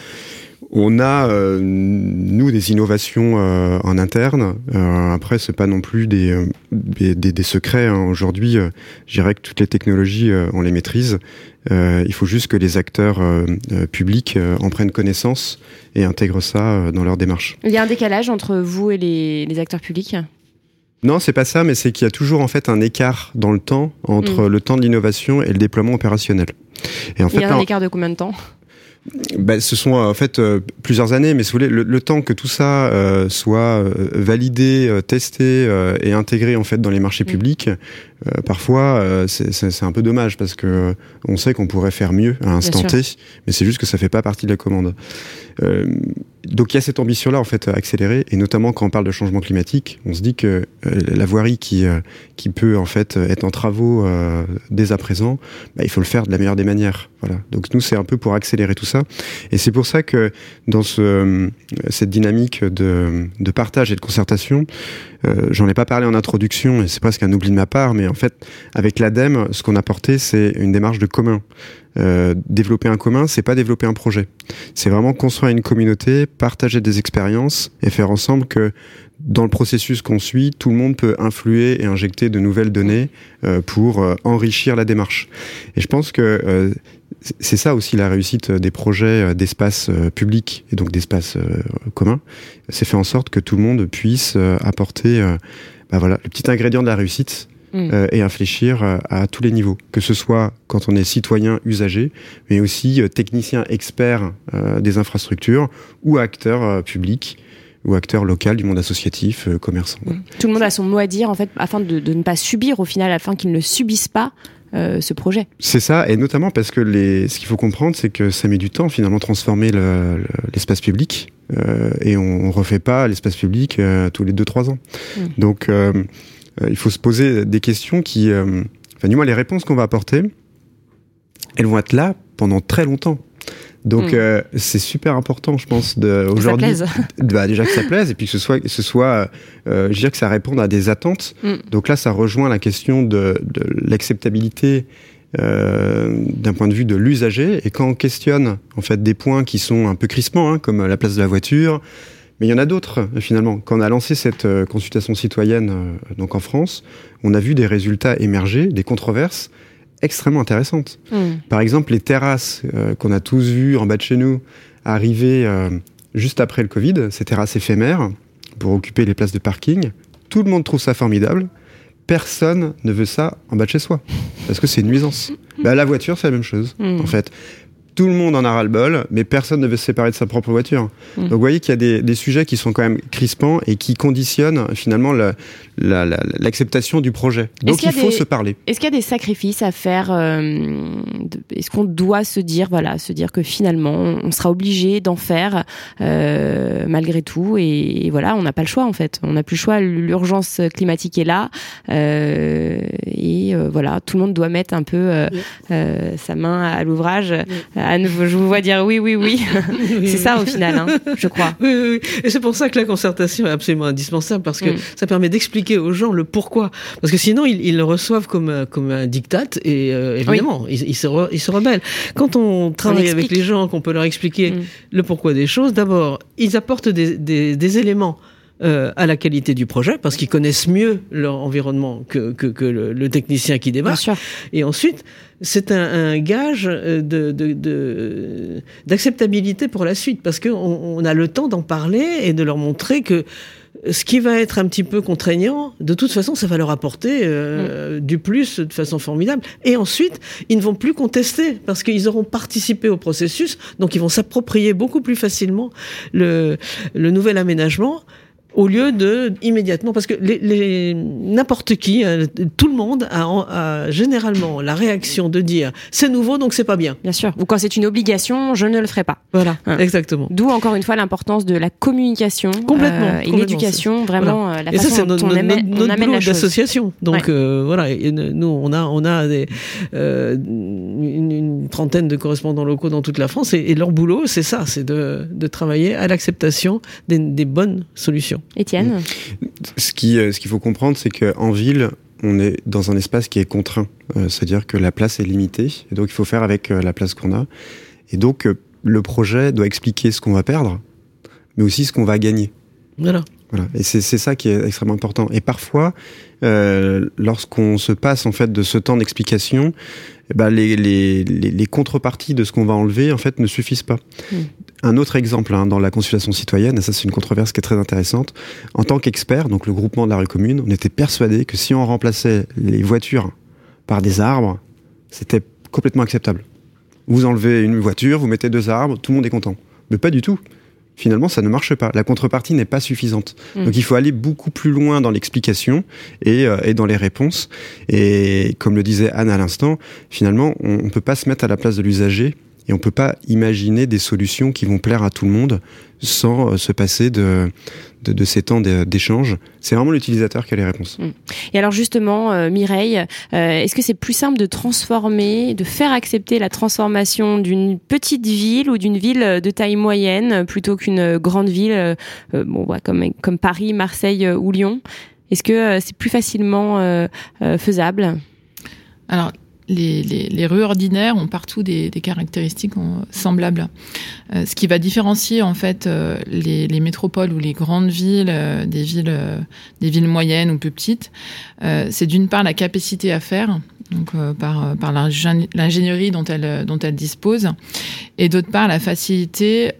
On a nous des innovations en interne. après, c'est pas non plus des des, secrets. Hein. Aujourd'hui, je dirais que toutes les technologies, on les maîtrise. il faut juste que les acteurs publics en prennent connaissance et intègrent ça dans leur démarche. Il y a un décalage entre vous et les acteurs publics? Non, c'est pas ça, mais c'est qu'il y a toujours en fait un écart dans le temps entre mm. le temps de l'innovation et le déploiement opérationnel. Et en fait, Il y a un écart de combien de temps? Bah, ce sont en fait euh, plusieurs années, mais si vous voulez, le, temps que tout ça euh, soit euh, validé, testé et intégré en fait dans les marchés mm. publics, parfois c'est un peu dommage parce que on sait qu'on pourrait faire mieux à un instant T, mais c'est juste que ça fait pas partie de la commande. Donc il y a cette ambition-là en fait accélérée, et notamment quand on parle de changement climatique, on se dit que euh, la voirie qui euh, qui peut en fait être en travaux euh, dès à présent, bah, il faut le faire de la meilleure des manières. Voilà. Donc nous c'est un peu pour accélérer tout ça, et c'est pour ça que dans ce cette dynamique de partage et de concertation, j'en ai pas parlé en introduction et c'est presque un oubli de ma part, mais en fait avec l'ADEME, ce qu'on a porté c'est une démarche de commun. Euh, développer un commun, c'est pas développer un projet. C'est vraiment construire une communauté, partager des expériences et faire ensemble que dans le processus qu'on suit, tout le monde peut influer et injecter de nouvelles données euh, pour euh, enrichir la démarche. Et je pense que c'est ça aussi la réussite des projets d'espace public et donc d'espace commun. C'est faire en sorte que tout le monde puisse apporter bah voilà, le petit ingrédient de la réussite Mm. Euh, et infléchir euh, à tous les niveaux, que ce soit quand on est citoyen usager, mais aussi euh, technicien expert des infrastructures ou acteur public ou acteur local du monde associatif, commerçant. Mm. Tout le monde a son mot à dire en fait, afin de, de ne pas subir au final, afin qu'ils ne subissent pas ce projet. C'est ça, et notamment parce que les, ce qu'il faut comprendre, c'est que ça met du temps finalement transformer l'espace public, euh, et on, on refait pas l'espace public tous les 2-3 ans. Mm. Donc euh, il faut se poser des questions qui, euh, enfin du moins les réponses qu'on va apporter, elles vont être là pendant très longtemps. Donc Mm. euh, c'est super important, je pense, aujourd'hui. plaise. bah, déjà que ça plaise et puis que ce soit, que ce soit, euh, je dire que ça réponde à des attentes. Mm. Donc là, ça rejoint la question de, de l'acceptabilité euh, d'un point de vue de l'usager. Et quand on questionne en fait des points qui sont un peu crispants, hein, comme la place de la voiture, mais il y en a d'autres finalement. Quand on a lancé cette euh, consultation citoyenne euh, donc en France, on a vu des résultats émerger, des controverses extrêmement intéressantes. Mm. Par exemple, les terrasses euh, qu'on a tous vues en bas de chez nous arriver euh, juste après le Covid, ces terrasses éphémères pour occuper les places de parking, tout le monde trouve ça formidable. Personne ne veut ça en bas de chez soi parce que c'est une nuisance. Bah, la voiture, c'est la même chose Mm. en fait. Tout le monde en a ras-le-bol, mais personne ne veut se séparer de sa propre voiture. Mm. Donc vous voyez qu'il y a des, des sujets qui sont quand même crispants et qui conditionnent finalement la- la- la- l'acceptation du projet. Donc il a faut des- se parler. Est-ce qu'il y a des sacrifices à faire euh, Est-ce qu'on doit se dire, voilà, se dire que finalement, on sera obligé d'en faire euh, malgré tout, et, et voilà, on n'a pas le choix en fait. On n'a plus le choix. L'urgence climatique est là, euh, et euh, voilà, tout le monde doit mettre un peu euh, euh, sa main à l'ouvrage. Anne, je vous vois dire oui, oui, oui. C'est ça au final, hein, je crois. Oui, oui, oui. Et c'est pour ça que la concertation est absolument indispensable parce que Mm. ça permet d'expliquer aux gens le pourquoi. Parce que sinon, ils, ils le reçoivent comme, un- comme un diktat et euh, évidemment, ils, ils se re- ils se rebellent. Quand on travaille avec les gens, qu'on peut leur expliquer Mm. le pourquoi des choses, d'abord, ils apportent des, des, des éléments. Euh, à la qualité du projet parce qu'ils connaissent mieux leur environnement que, que, que le, le technicien qui sûr. Et ensuite, c'est un, un gage euh, de, de, de- d'acceptabilité pour la suite, parce qu'on on a le temps d'en parler et de leur montrer que ce qui va être un petit peu contraignant, de toute façon, ça va leur apporter euh, du plus de façon formidable. Et ensuite, ils ne vont plus contester, parce qu'ils auront participé au processus, donc ils vont s'approprier beaucoup plus facilement le, le nouvel aménagement au lieu de immédiatement parce que les, les- n'importe qui euh, tout le monde a, a généralement la réaction de dire c'est nouveau donc c'est pas bien Bien sûr. Ou quand c'est une obligation, je ne le ferai pas. voilà Hein. exactement D'où encore une fois l'importance de la communication Complètement, euh, et complètement. l'éducation, vraiment euh, la et ça façon dont notre, on notre, amène, notre on amène boulot la chose. d'association donc Ouais. euh, voilà et nous on a on a des, euh, une, une trentaine de correspondants locaux dans toute la France et, et leur boulot c'est ça c'est de, de travailler à l'acceptation des, des bonnes solutions Étienne, Ce qui, euh, ce qu'il faut comprendre, c'est qu'en ville, on est dans un espace qui est contraint. Euh, C'est-à-dire que la place est limitée, et donc il faut faire avec euh, la place qu'on a. Et donc, euh, le projet doit expliquer ce qu'on va perdre, mais aussi ce qu'on va gagner. voilà Voilà. Et c'est c'est ça qui est extrêmement important. Et parfois, euh, lorsqu'on se passe en fait de ce temps d'explication, eh ben, les, les, les, les contreparties de ce qu'on va enlever en fait ne suffisent pas. Mm. Un autre exemple hein, dans la consultation citoyenne, et ça c'est une controverse qui est très intéressante. En tant qu'expert, donc le groupement de la rue commune, on était persuadé que si on remplaçait les voitures par des arbres, c'était complètement acceptable. Vous enlevez une voiture, vous mettez deux arbres, tout le monde est content. Mais pas du tout. Finalement, ça ne marche pas. La contrepartie n'est pas suffisante. Mm. Donc il faut aller beaucoup plus loin dans l'explication et, euh, et dans les réponses. Et comme le disait Anne à l'instant, finalement, on ne peut pas se mettre à la place de l'usager et on peut pas imaginer des solutions qui vont plaire à tout le monde sans euh, se passer de, de, de ces temps d'é- d'échange. C'est vraiment l'utilisateur qui a les réponses. et alors justement, euh, Mireille, euh, est-ce que c'est plus simple de transformer, de faire accepter la transformation d'une petite ville ou d'une ville de taille moyenne plutôt qu'une grande ville, euh, bon, ouais, comme comme Paris, Marseille euh, ou Lyon? Est-ce que euh, c'est plus facilement euh, euh, faisable? Alors, les, les, les rues ordinaires ont partout des, des caractéristiques euh, semblables. Euh, ce qui va différencier en fait euh, les, les métropoles ou les grandes villes des villes des villes moyennes ou plus petites, c'est d'une part la capacité à faire, donc par par l'ingé- l'ingénierie dont elles dont elles disposent, et d'autre part la facilité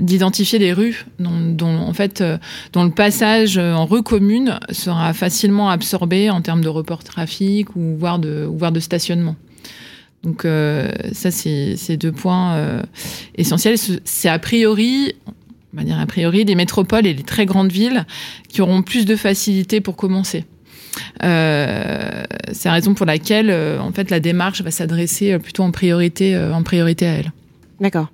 d'identifier des rues dont, en fait euh, dont le passage euh, en rue commune sera facilement absorbé en termes de report trafic ou voire de voire de stationnement. Donc euh, ça c'est deux points essentiels. Ce- C'est a priori on va dire a priori des métropoles et les très grandes villes qui auront plus de facilité pour commencer. C'est la raison pour laquelle en fait la démarche va s'adresser plutôt en priorité en priorité à elles. D'accord.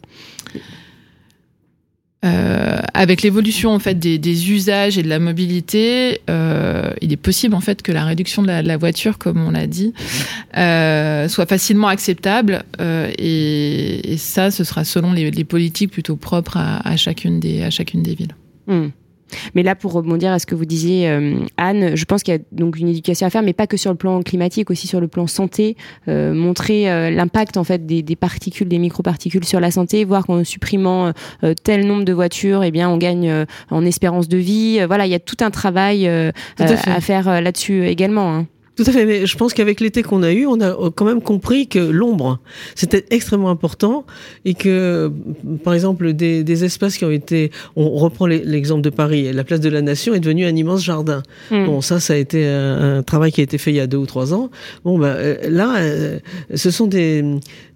Euh, avec l'évolution en fait des, des, usages et de la mobilité, euh, il est possible en fait que la réduction de la, de la voiture, comme on l'a dit, euh, soit facilement acceptable. Euh, et, et, ça, ce sera selon les, les politiques plutôt propres à, à, chacune des à chacune des villes. Mmh. Mais là, pour rebondir à ce que vous disiez, euh, Anne, je pense qu'il y a donc une éducation à faire, mais pas que sur le plan climatique, aussi sur le plan santé, euh, montrer euh, l'impact en fait des, des, particules, des microparticules sur la santé, voir qu'en supprimant euh, tel nombre de voitures, eh bien, on gagne euh, en espérance de vie. voilà, il y a tout un travail à, à, faire là-dessus également. Hein. Tout à fait, mais je pense qu'avec l'été qu'on a eu, on a quand même compris que l'ombre, c'était extrêmement important et que, par exemple, des, des, espaces qui ont été, on reprend l'exemple de Paris, la place de la Nation est devenue un immense jardin. Mmh. Bon, ça, ça a été un, un, travail qui a été fait il y a deux ou trois ans. Bon, ben là, ce sont des,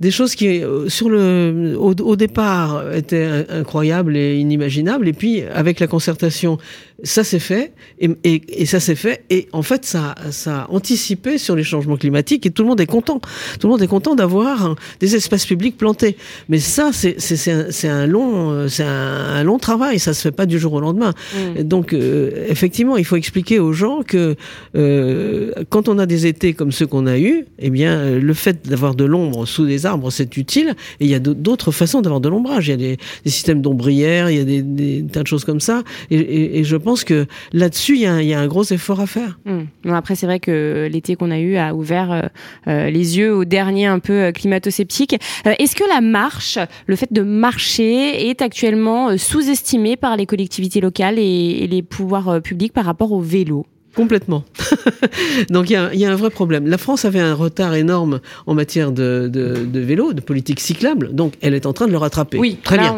des choses qui, sur le, au, au départ, étaient incroyables et inimaginables, et puis avec la concertation ça s'est fait et, et, et ça s'est fait et en fait ça ça a anticipé sur les changements climatiques et tout le monde est content. Tout le monde est content d'avoir des espaces publics plantés. Mais ça c'est c'est un, un long c'est un, un, long travail. Ça se fait pas du jour au lendemain. Mmh. donc euh, effectivement il faut expliquer aux gens que euh, quand on a des étés comme ceux qu'on a eu eh bien le fait d'avoir de l'ombre sous des arbres c'est utile. Et il y a d'autres façons d'avoir de l'ombrage. Il y a des, des systèmes d'ombrières il y a des, des, tas de choses comme ça. Et, et, et je pense que là-dessus, il y, a un gros effort à faire. Mmh. Bon, après, c'est vrai que l'été qu'on a eu a ouvert euh, euh, les yeux aux derniers un peu euh, climato-sceptiques. Est-ce que la marche, le fait de marcher, est actuellement sous-estimé par les collectivités locales et, et les pouvoirs publics par rapport au vélo? Complètement. Donc il y, y, a un vrai problème. La France avait un retard énorme en matière de, de, de, vélo, de politique cyclable, donc elle est en train de le rattraper. Oui, très bien.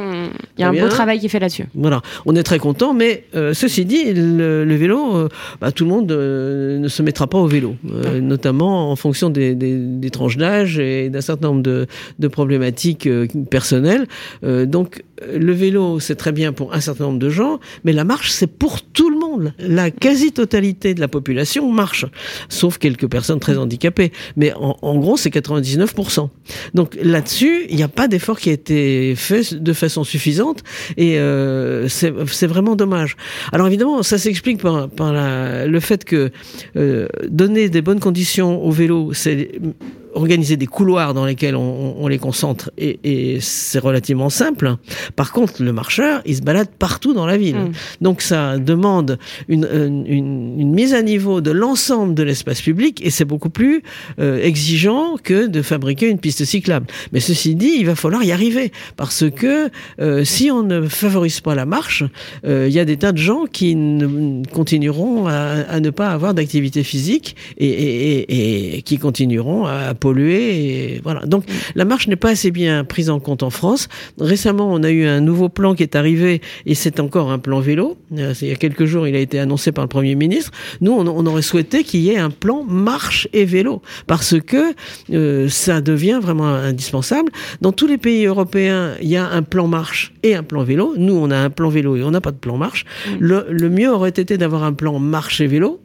Il y a un bien. beau travail qui est fait là-dessus. Voilà, on est très content, mais euh, ceci dit, le, le vélo, euh, bah, tout le monde euh, ne se mettra pas au vélo, notamment en fonction des, des, des tranches d'âge et d'un certain nombre de, de problématiques personnelles. donc le vélo, c'est très bien pour un certain nombre de gens, mais la marche, c'est pour tout le monde. La quasi-totalité de la population marche, sauf quelques personnes très handicapées. Mais en, gros, c'est 99%. Donc là-dessus, il n'y a pas d'effort qui a été fait de façon suffisante et euh, c'est vraiment dommage. Alors évidemment, ça s'explique par, le fait que euh, donner des bonnes conditions au vélo, c'est organiser des couloirs dans lesquels on, on les concentre et, et c'est relativement simple. Par contre, le marcheur, il se balade partout dans la ville. Mmh. Donc ça demande une, une, une, mise à niveau de l'ensemble de l'espace public et c'est beaucoup plus euh, exigeant que de fabriquer une piste cyclable. Mais ceci dit, il va falloir y arriver parce que euh, si on ne favorise pas la marche, euh, il y a des tas de gens qui ne, continueront à, à, ne pas avoir d'activité physique et, et, et, qui continueront à polluer. Et voilà. Donc la marche n'est pas assez bien prise en compte en France. Récemment, on a eu un nouveau plan qui est arrivé et c'est encore un plan vélo. Euh, il y a quelques jours, il a été annoncé par le Premier ministre. Nous, on, on aurait souhaité qu'il y ait un plan marche et vélo parce que euh, ça devient vraiment indispensable. Dans tous les pays européens, il y a un plan marche et un plan vélo. Nous, on a un plan vélo et on n'a pas de plan marche. Le, le mieux aurait été d'avoir un plan marche et vélo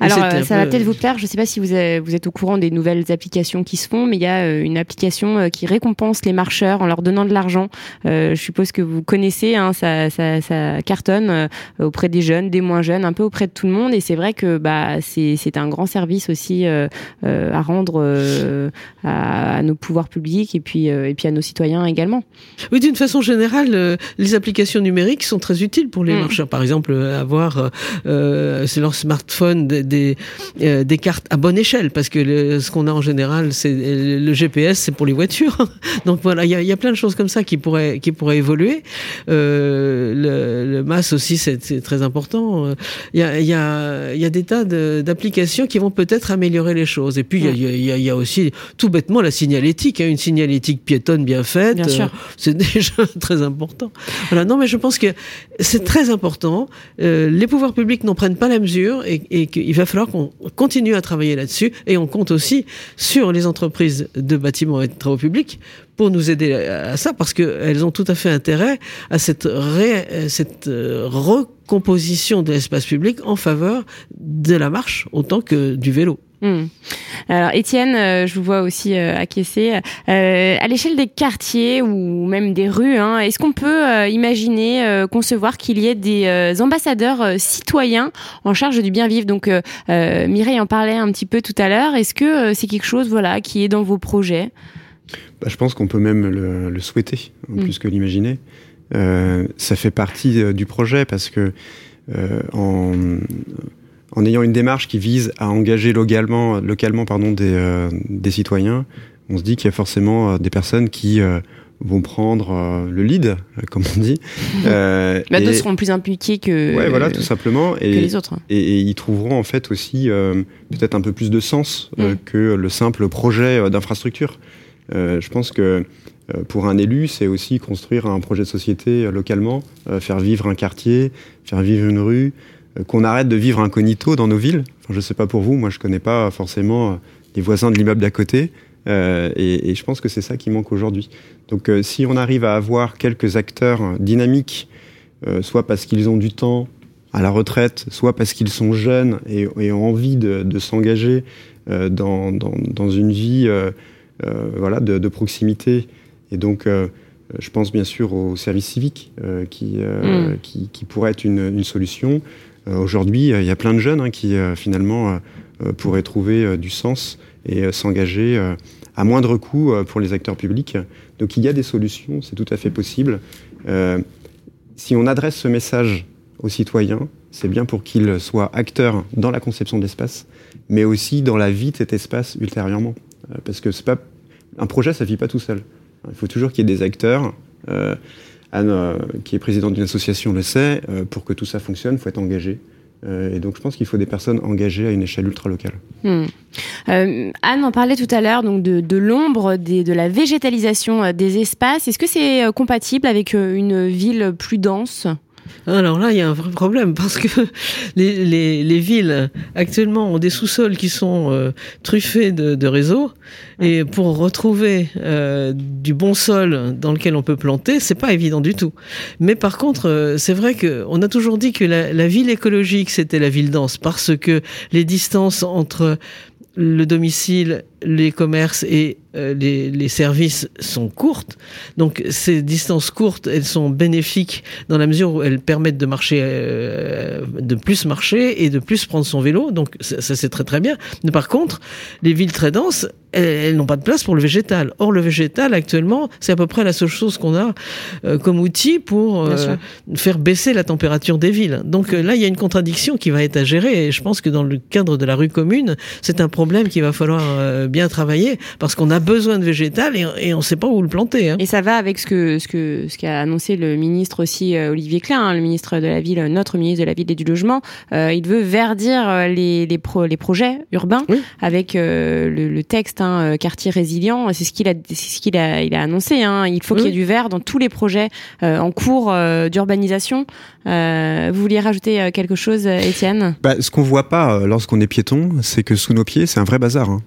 alors, euh, ça peu... va peut-être vous plaire. Je ne sais pas si vous, avez, vous, êtes au courant des nouvelles applications qui se font, mais il y a euh, une application euh, qui récompense les marcheurs en leur donnant de l'argent. Euh, je suppose que vous connaissez, hein, ça, ça, ça, cartonne euh, auprès des jeunes, des moins jeunes, un peu auprès de tout le monde. Et c'est vrai que bah, c'est un grand service aussi euh, à rendre à, à, nos pouvoirs publics et puis, et puis à nos citoyens également. Oui, d'une façon générale, les applications numériques sont très utiles pour les mmh. marcheurs. Par exemple, avoir leur smartphone des, euh, des cartes à bonne échelle, parce que le, ce qu'on a en général, c'est le GPS, c'est pour les voitures. Donc voilà, il y a, y a, plein de choses comme ça qui pourraient, qui pourraient évoluer. Euh, le, le MAS aussi, c'est très important. Il y a, y, a, y a des tas d'applications qui vont peut-être améliorer les choses. Et puis, il y, a, y, a, y a aussi tout bêtement la signalétique. Hein, une signalétique piétonne bien faite, bien euh, c'est déjà très important. Voilà, non, mais je pense que c'est très important. Euh, les pouvoirs publics n'en prennent pas la mesure et, et qu'il va falloir qu'on continue à travailler là-dessus et on compte aussi sur les entreprises de bâtiments et de travaux publics pour nous aider à ça parce qu'elles ont tout à fait intérêt à cette, ré, cette euh, recomposition de l'espace public en faveur de la marche autant que du vélo. Hmm. Alors Étienne, euh, je vous vois aussi euh, acquiescer. Euh, à l'échelle des quartiers ou même des rues, hein, est-ce qu'on peut imaginer, concevoir qu'il y ait des ambassadeurs citoyens en charge du bien vivre? Donc Mireille en parlait un petit peu tout à l'heure. Est-ce que c'est quelque chose voilà, qui est dans vos projets? Bah, Je pense qu'on peut même le, souhaiter, hmm. plus que l'imaginer. ça fait partie du projet parce que en en ayant une démarche qui vise à engager localement, localement pardon, des, euh, des citoyens, on se dit qu'il y a forcément euh, des personnes qui euh, vont prendre le lead, comme on dit. Euh, bah, D'autres seront plus impliqués que, ouais, voilà, tout simplement. Et, les autres. Et, ils trouveront en fait aussi peut-être un peu plus de sens mm. que le simple projet d'infrastructure. je pense que pour un élu, c'est aussi construire un projet de société localement, faire vivre un quartier, faire vivre une rue, qu'on arrête de vivre incognito dans nos villes. Enfin, je sais pas pour vous, moi je connais pas forcément euh, les voisins de l'immeuble d'à côté. Euh, et, et, je pense que c'est ça qui manque aujourd'hui. Donc euh, si on arrive à avoir quelques acteurs dynamiques, euh, soit parce qu'ils ont du temps à la retraite, soit parce qu'ils sont jeunes et, et, ont envie de, de s'engager dans, dans, dans, une vie voilà, de, de, proximité, et donc je pense bien sûr au service civique qui, mm. qui, qui, pourrait être une, une solution. Euh, aujourd'hui, il y a plein de jeunes hein, qui euh, finalement euh, pourraient trouver du sens et s'engager à moindre coût pour les acteurs publics. Donc il y a des solutions, c'est tout à fait possible. si on adresse ce message aux citoyens, c'est bien pour qu'ils soient acteurs dans la conception de l'espace, mais aussi dans la vie de cet espace ultérieurement. parce que c'est pas un projet, ça vit pas tout seul. Il faut toujours qu'il y ait des acteurs. Anne, euh, qui est présidente d'une association, le sait, euh, pour que tout ça fonctionne, il faut être engagé. Euh, et donc, je pense qu'il faut des personnes engagées à une échelle ultra locale. Hmm. Anne en parlait tout à l'heure donc de, de l'ombre, de la végétalisation des espaces. Est-ce que c'est compatible avec une ville plus dense? Alors là, il y a un vrai problème parce que les, les, les villes actuellement ont des sous-sols qui sont euh, truffés de, de, réseaux et pour retrouver euh, du bon sol dans lequel on peut planter, c'est pas évident du tout. Mais par contre, euh, c'est vrai que on a toujours dit que la, la ville écologique c'était la ville dense parce que les distances entre le domicile, les commerces et euh, les, les, services sont courtes. Donc ces distances courtes, elles sont bénéfiques dans la mesure où elles permettent de marcher, euh, de plus marcher et de plus prendre son vélo. Donc ça, ça c'est très très bien. Mais par contre, les villes très denses, elles, n'ont pas de place pour le végétal. Or, le végétal, actuellement, c'est à peu près la seule chose qu'on a euh, comme outil pour euh, faire baisser la température des villes. Donc là, il y a une contradiction qui va être à gérer. Et je pense que dans le cadre de la rue commune, c'est un problème qu'il va falloir bien travailler parce qu'on a besoin de végétal et, on ne sait pas où le planter. Hein. Et ça va avec ce que ce que ce qu'a annoncé le ministre aussi Olivier Klein, hein, le ministre de la ville, notre ministre de la ville et du logement. il veut verdir les les, pro, les projets urbains avec le, le, texte euh, quartier résilient. C'est ce qu'il a, c'est ce qu'il a, il a annoncé. Hein. Il faut qu'il y ait du vert dans tous les projets euh, en cours euh, vous vouliez rajouter quelque chose, Étienne? Bah, Ce qu'on voit pas lorsqu'on est piéton, c'est que sous nos pieds, c'est un vrai bazar. Hein.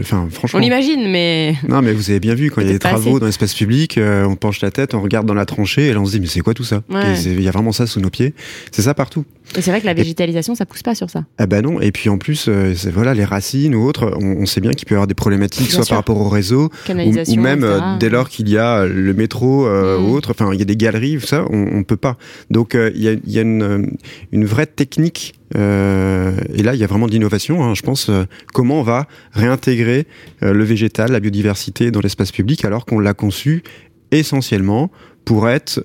Enfin, franchement. On l'imagine, mais. Non, mais vous avez bien vu quand il y a des travaux dans l'espace public, on penche la tête, on regarde dans la tranchée, et là on se dit mais c'est quoi tout ça? Il y a vraiment ça sous nos pieds. C'est ça partout. Et c'est vrai que la végétalisation, ça pousse pas sur ça. Ah bah non. Et puis en plus, voilà, les racines ou autres, on, on sait bien qu'il peut y avoir des problématiques, soit par rapport au réseau, ou, même euh, dès lors qu'il y a le métro euh, mm. ou autre, enfin il y a des galeries, ça, on, on peut pas. Donc euh, il y a, y a une, une, vraie technique, euh, et là il y a vraiment de l'innovation, hein, je pense, comment on va réintégrer le végétal, la biodiversité dans l'espace public, alors qu'on l'a conçu essentiellement pour être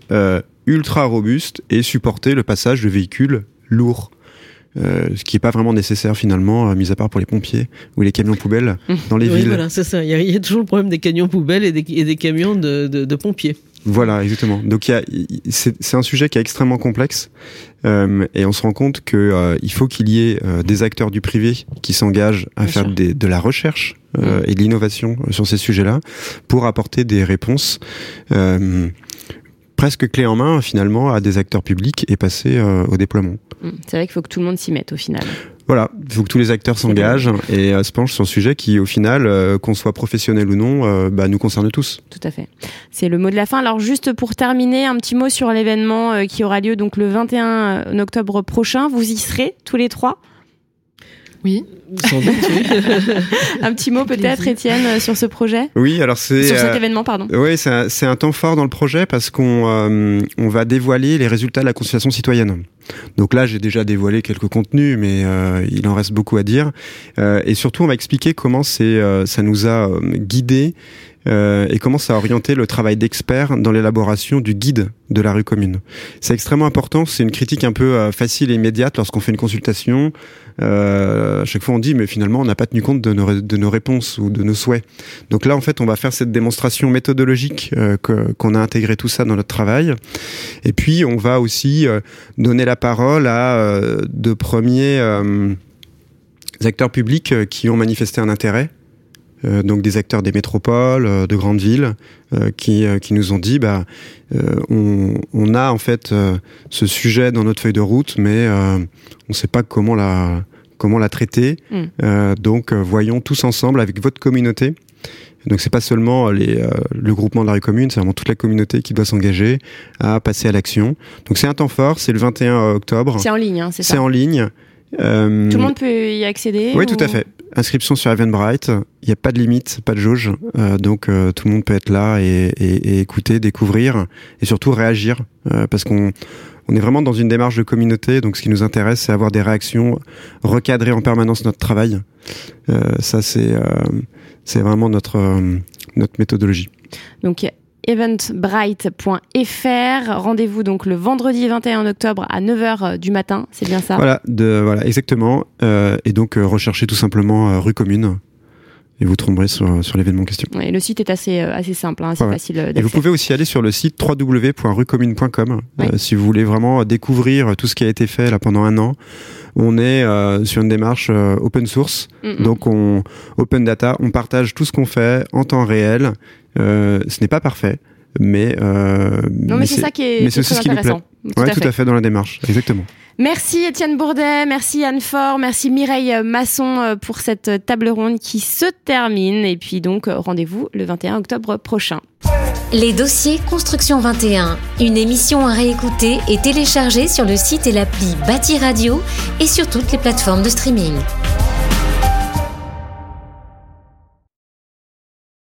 ultra robuste et supporter le passage de véhicules lourds. Euh, ce qui n'est pas vraiment nécessaire finalement, euh, mis à part pour les pompiers ou les camions poubelles mmh. dans les oui, villes. Voilà, c'est ça. Il y, a toujours le problème des camions poubelles et des, et des camions de, de, de, pompiers. Voilà, exactement. Donc c'est un sujet qui est extrêmement complexe euh, et on se rend compte que euh, il faut qu'il y ait des acteurs du privé qui s'engagent à faire des, de la recherche mmh. et de l'innovation sur ces sujets-là pour apporter des réponses presque clé en main finalement à des acteurs publics et passer euh, au déploiement. Mmh. C'est vrai qu'il faut que tout le monde s'y mette au final. Voilà, il faut que tous les acteurs s'engagent et euh, se penchent sur un sujet qui, au final, euh, qu'on soit professionnel ou non, bah, nous concerne tous. Tout à fait. C'est le mot de la fin. Alors, juste pour terminer, un petit mot sur l'événement qui aura lieu donc le 21 octobre prochain. Vous y serez tous les trois? Oui. Sans doute, oui. Un petit mot peut-être, Étienne, sur ce projet? Oui, alors c'est Sur cet euh, événement, pardon. Oui, c'est un, temps fort dans le projet parce qu'on euh, on va dévoiler les résultats de la consultation citoyenne. Donc là, j'ai déjà dévoilé quelques contenus, mais euh, il en reste beaucoup à dire. Euh, et surtout, on va expliquer comment c'est, euh, ça nous a euh, guidés euh, et comment ça a orienté le travail d'experts dans l'élaboration du guide de la rue commune. C'est extrêmement important. C'est une critique un peu euh, facile et immédiate lorsqu'on fait une consultation. Euh, à chaque fois, on dit, mais finalement, on n'a pas tenu compte de nos, de nos réponses ou de nos souhaits. Donc là, en fait, on va faire cette démonstration méthodologique euh, qu'on a intégré tout ça dans notre travail. Et puis, on va aussi euh, donner la parole à de premiers acteurs publics qui ont manifesté un intérêt. Euh, donc des acteurs des métropoles, euh, de grandes villes, euh, qui, qui nous ont dit, bah, on, on a en fait ce sujet dans notre feuille de route, mais on ne sait pas comment la, comment la traiter. Mm. Donc voyons tous ensemble avec votre communauté. Donc c'est pas seulement les, euh, le groupement de la rue commune, c'est vraiment toute la communauté qui doit s'engager à passer à l'action. Donc c'est un temps fort, c'est le 21 octobre. C'est en ligne, hein, c'est C'est ça en ligne. Euh, Tout le monde peut y accéder oui, ou- tout à fait. Inscription sur Eventbrite. Il n'y a pas de limite, pas de jauge. Euh, donc euh, tout le monde peut être là et, et- et écouter, découvrir et surtout réagir. euh, parce qu'on on est vraiment dans une démarche de communauté. Donc ce qui nous intéresse, c'est avoir des réactions, recadrer en permanence notre travail. Euh, ça, c'est euh, c'est vraiment notre, notre méthodologie. Donc eventbrite.fr. Rendez-vous donc le vendredi 21 octobre à 9h du matin, c'est bien ça? Voilà, de, voilà, exactement. Euh, et donc euh, recherchez tout simplement euh, rue commune et vous tomberez sur, sur l'événement en question. Ouais, Le site est assez, euh, assez simple, hein, c'est Ouais, facile euh, Et vous pouvez aussi aller sur le site www.ruecommune.com Ouais. euh, si vous voulez vraiment découvrir tout ce qui a été fait là pendant un an. On est euh, sur une démarche euh, open source, Mm, donc on open data, on partage tout ce qu'on fait en temps réel. Euh, ce n'est pas parfait, mais euh, Non, mais c'est ça qui est, mais c'est aussi ce qui nous plaît. intéressant. Tout Ouais, à tout fait. à fait dans la démarche, exactement. Merci Étienne Bourdet, merci Anne Fort, merci Mireille Masson euh, pour cette table ronde qui se termine. Et puis donc, rendez-vous le 21 octobre prochain. Les dossiers Construction 21, une émission à réécouter et télécharger sur le site et l'appli Bâti Radio et sur toutes les plateformes de streaming.